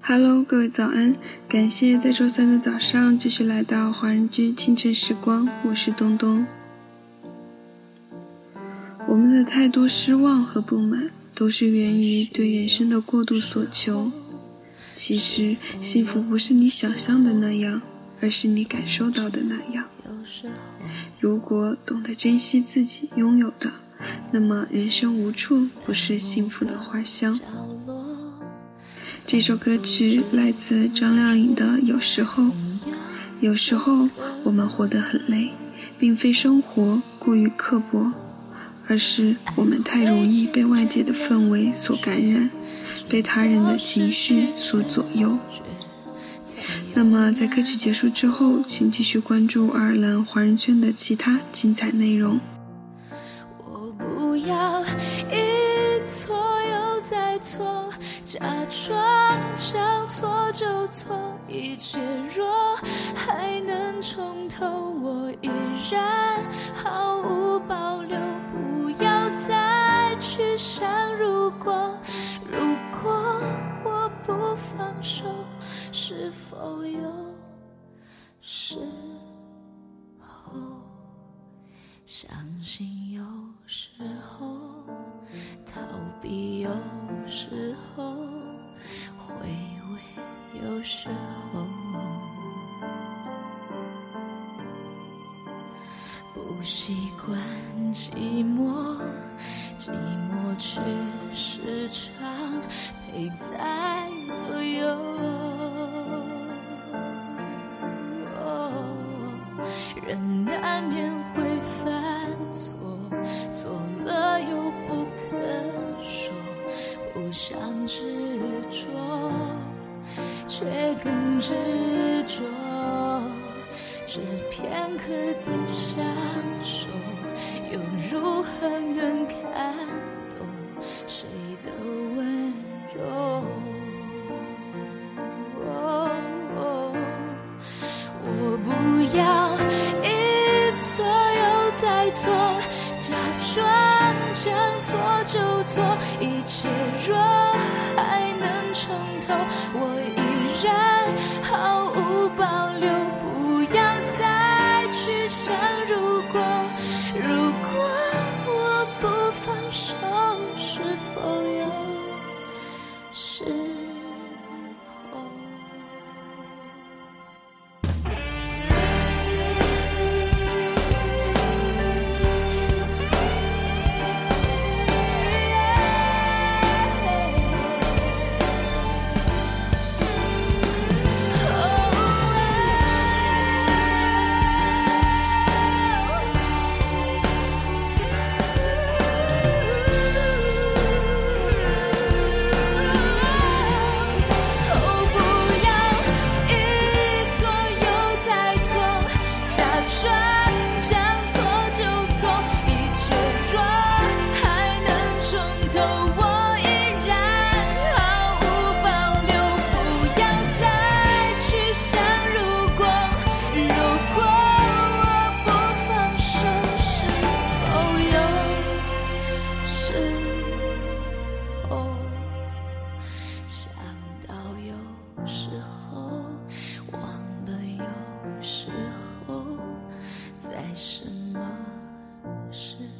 Hello，各位早安！感谢在周三的早上继续来到华人居清晨时光，我是东东。我们的太多失望和不满，都是源于对人生的过度所求。其实，幸福不是你想象的那样，而是你感受到的那样。如果懂得珍惜自己拥有的，那么人生无处不是幸福的花香。这首歌曲来自张靓颖的《有时候》。有时候我们活得很累，并非生活过于刻薄，而是我们太容易被外界的氛围所感染，被他人的情绪所左右。那么，在歌曲结束之后，请继续关注爱尔兰华人圈的其他精彩内容。假装将错就错，一切若还能重头，我依然毫无保留。不要再去想如果，如果我不放手，是否有时候相信有时时候不习惯寂寞，寂寞却时常陪在左右。人难免会犯错，错了又不肯说，不想知。却更执着，这片刻的相守，又如何能看懂谁的温柔？我不要一错又再错，假装将错就错，是。是。